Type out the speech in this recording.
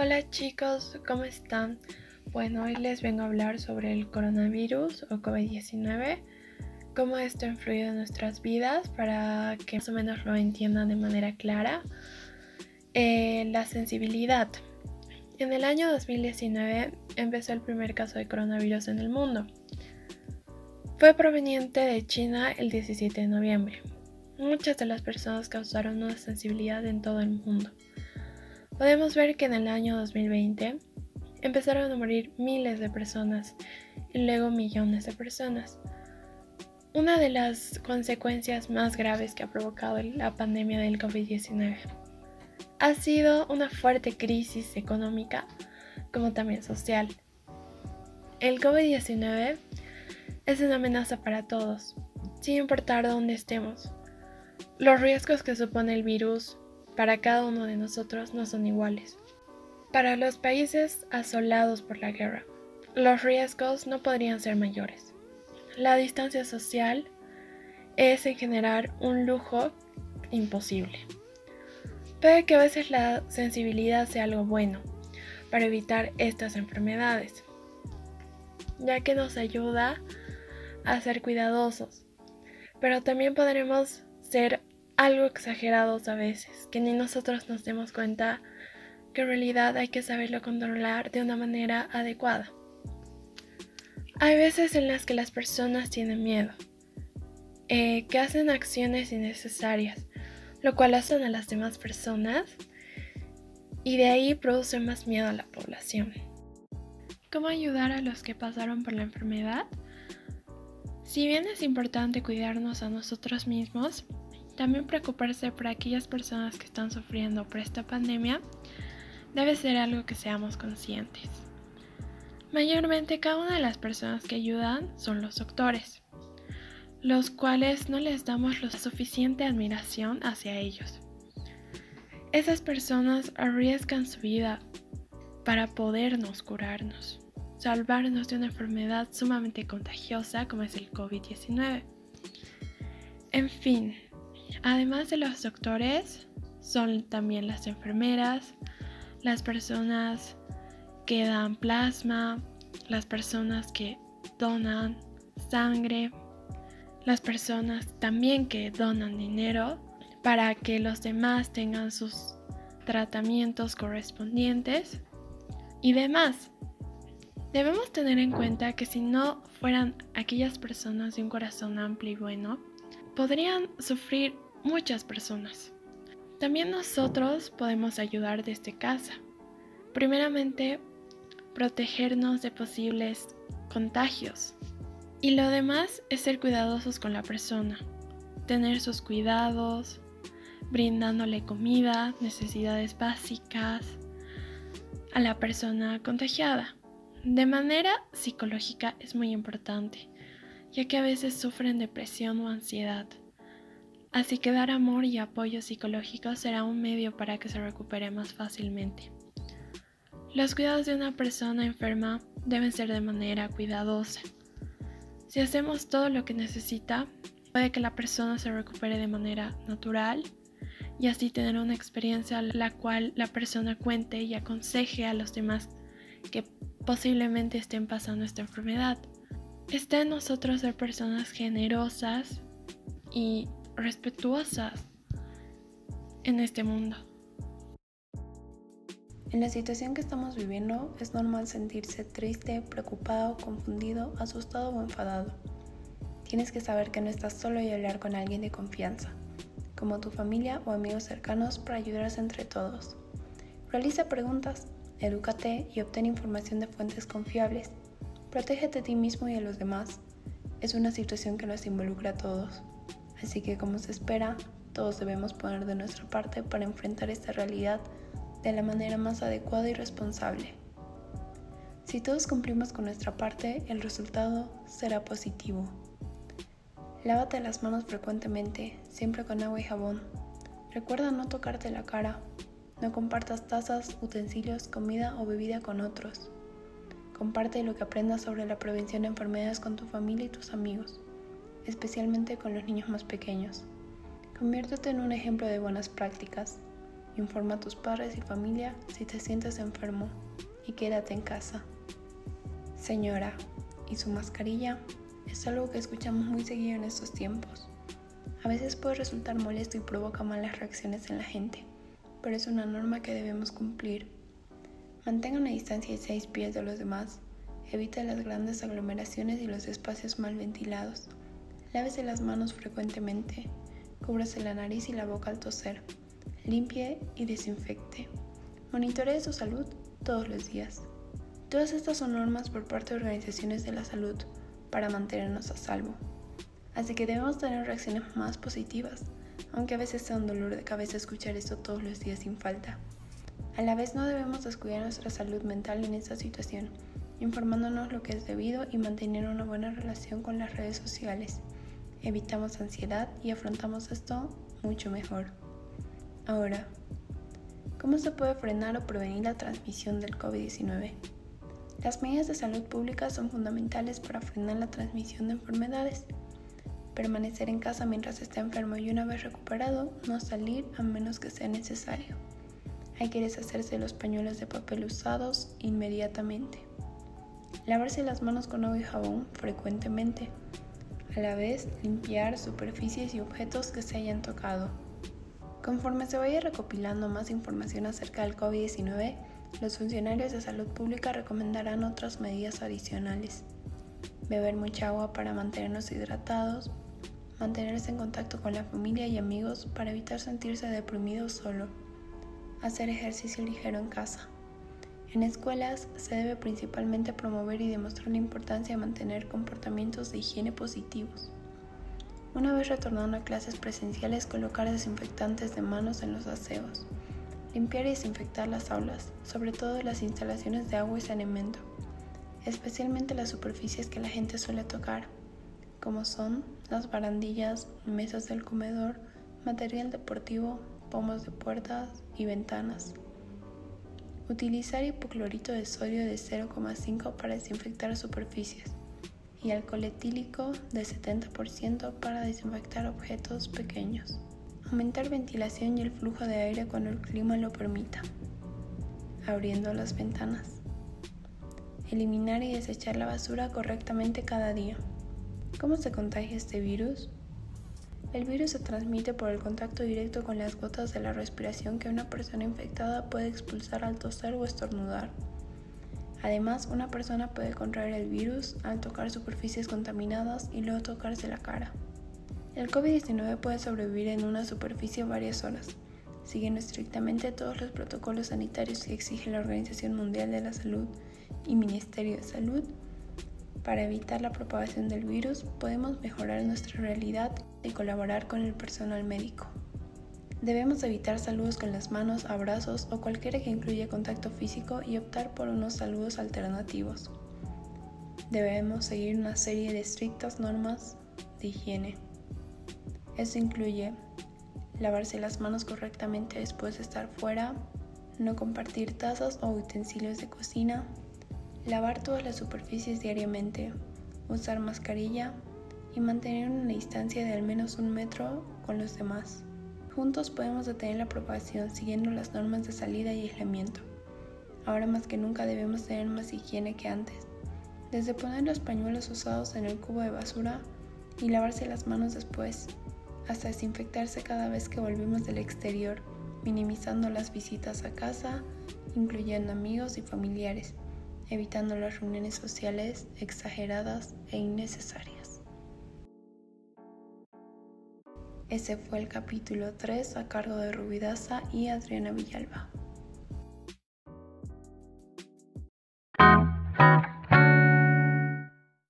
Hola chicos, ¿cómo están? Bueno, hoy les vengo a hablar sobre el coronavirus o COVID-19, cómo esto ha influido en nuestras vidas para que más o menos lo entiendan de manera clara. Eh, la sensibilidad. En el año 2019 empezó el primer caso de coronavirus en el mundo. Fue proveniente de China el 17 de noviembre. Muchas de las personas causaron una sensibilidad en todo el mundo. Podemos ver que en el año 2020 empezaron a morir miles de personas y luego millones de personas. Una de las consecuencias más graves que ha provocado la pandemia del COVID-19 ha sido una fuerte crisis económica como también social. El COVID-19 es una amenaza para todos, sin importar dónde estemos. Los riesgos que supone el virus para cada uno de nosotros no son iguales. Para los países asolados por la guerra, los riesgos no podrían ser mayores. La distancia social es en general un lujo imposible. Puede que a veces la sensibilidad sea algo bueno para evitar estas enfermedades, ya que nos ayuda a ser cuidadosos, pero también podremos ser algo exagerados a veces, que ni nosotros nos demos cuenta que en realidad hay que saberlo controlar de una manera adecuada. Hay veces en las que las personas tienen miedo, eh, que hacen acciones innecesarias, lo cual hacen a las demás personas y de ahí produce más miedo a la población. ¿Cómo ayudar a los que pasaron por la enfermedad? Si bien es importante cuidarnos a nosotros mismos, también preocuparse por aquellas personas que están sufriendo por esta pandemia debe ser algo que seamos conscientes. Mayormente cada una de las personas que ayudan son los doctores, los cuales no les damos la suficiente admiración hacia ellos. Esas personas arriesgan su vida para podernos curarnos, salvarnos de una enfermedad sumamente contagiosa como es el COVID-19. En fin, además de los doctores, son también las enfermeras, las personas que dan plasma, las personas que donan sangre, las personas también que donan dinero para que los demás tengan sus tratamientos correspondientes y demás. Debemos tener en cuenta que si no fueran aquellas personas de un corazón amplio y bueno, podrían sufrir muchas personas. También nosotros podemos ayudar desde casa. Primeramente, protegernos de posibles contagios. Y lo demás es ser cuidadosos con la persona, tener sus cuidados, brindándole comida, necesidades básicas a la persona contagiada. De manera psicológica es muy importante, ya que a veces sufren depresión o ansiedad. Así que dar amor y apoyo psicológico será un medio para que se recupere más fácilmente. Los cuidados de una persona enferma deben ser de manera cuidadosa. Si hacemos todo lo que necesita, puede que la persona se recupere de manera natural y así tener una experiencia la cual la persona cuente y aconseje a los demás que posiblemente estén pasando esta enfermedad. Está en nosotros ser personas generosas y respetuosas en este mundo. En la situación que estamos viviendo es normal sentirse triste, preocupado, confundido, asustado o enfadado. Tienes que saber que no estás solo y hablar con alguien de confianza, como tu familia o amigos cercanos para ayudarse entre todos. Realiza preguntas, edúcate y obtén información de fuentes confiables. Protégete a ti mismo y a los demás. Es una situación que nos involucra a todos. Así que como se espera, todos debemos poner de nuestra parte para enfrentar esta realidad de la manera más adecuada y responsable. Si todos cumplimos con nuestra parte, el resultado será positivo. Lávate las manos frecuentemente, siempre con agua y jabón. Recuerda no tocarte la cara. No compartas tazas, utensilios, comida o bebida con otros. Comparte lo que aprendas sobre la prevención de enfermedades con tu familia y tus amigos especialmente con los niños más pequeños. Conviértete en un ejemplo de buenas prácticas Informa a tus padres y familia si te sientes enfermo y quédate en casa. Señora, ¿y su mascarilla? Es algo que escuchamos muy seguido en estos tiempos. A veces puede resultar molesto y provoca malas reacciones en la gente, pero es una norma que debemos cumplir. Mantenga una distancia de 6 pies de los demás. Evite las grandes aglomeraciones y los espacios mal ventilados. Lávese las manos frecuentemente. Cúbrase la nariz y la boca al toser. Limpie y desinfecte. Monitoree su salud todos los días. Todas estas son normas por parte de organizaciones de la salud para mantenernos a salvo. Así que debemos tener reacciones más positivas, aunque a veces sea un dolor de cabeza escuchar esto todos los días sin falta. A la vez no debemos descuidar nuestra salud mental en esta situación, informándonos lo que es debido y mantener una buena relación con las redes sociales. Evitamos ansiedad y afrontamos esto mucho mejor. Ahora, ¿cómo se puede frenar o prevenir la transmisión del COVID-19? Las medidas de salud pública son fundamentales para frenar la transmisión de enfermedades permanecer en casa mientras está enfermo y una vez recuperado, no salir a menos que sea necesario. Hay que deshacerse de los pañuelos de papel usados inmediatamente. Lavarse las manos con agua y jabón frecuentemente. A la vez, limpiar superficies y objetos que se hayan tocado. Conforme se vaya recopilando más información acerca del COVID-19, los funcionarios de salud pública recomendarán otras medidas adicionales. Beber mucha agua para mantenernos hidratados, mantenerse en contacto con la familia y amigos para evitar sentirse deprimido solo, hacer ejercicio ligero en casa. En escuelas se debe principalmente promover y demostrar la importancia de mantener comportamientos de higiene positivos. Una vez retornando a clases presenciales, colocar desinfectantes de manos en los aseos. Limpiar y desinfectar las aulas, sobre todo las instalaciones de agua y saneamiento, especialmente las superficies que la gente suele tocar, como son las barandillas, mesas del comedor, material deportivo, pomos de puertas y ventanas. Utilizar hipoclorito de sodio de 0,5 para desinfectar superficies y alcohol etílico de 70% para desinfectar objetos pequeños. Aumentar ventilación y el flujo de aire cuando el clima lo permita. Abriendo las ventanas. Eliminar y desechar la basura correctamente cada día. ¿Cómo se contagia este virus? El virus se transmite por el contacto directo con las gotas de la respiración que una persona infectada puede expulsar al toser o estornudar. Además, una persona puede contraer el virus al tocar superficies contaminadas y luego tocarse la cara. El COVID-19 puede sobrevivir en una superficie varias horas, siguiendo estrictamente todos los protocolos sanitarios que exige la Organización Mundial de la Salud y Ministerio de Salud para evitar la propagación del virus, podemos mejorar nuestra realidad y colaborar con el personal médico. Debemos evitar saludos con las manos, abrazos o cualquiera que incluya contacto físico y optar por unos saludos alternativos. Debemos seguir una serie de estrictas normas de higiene. Esto incluye lavarse las manos correctamente después de estar fuera, no compartir tazas o utensilios de cocina, Lavar todas las superficies diariamente, usar mascarilla y mantener una distancia de al menos un metro con los demás. Juntos podemos detener la propagación siguiendo las normas de salida y aislamiento. Ahora más que nunca debemos tener más higiene que antes, desde poner los pañuelos usados en el cubo de basura y lavarse las manos después, hasta desinfectarse cada vez que volvemos del exterior, minimizando las visitas a casa, incluyendo amigos y familiares evitando las reuniones sociales exageradas e innecesarias. Ese fue el capítulo 3 a cargo de Rubidaza y Adriana Villalba.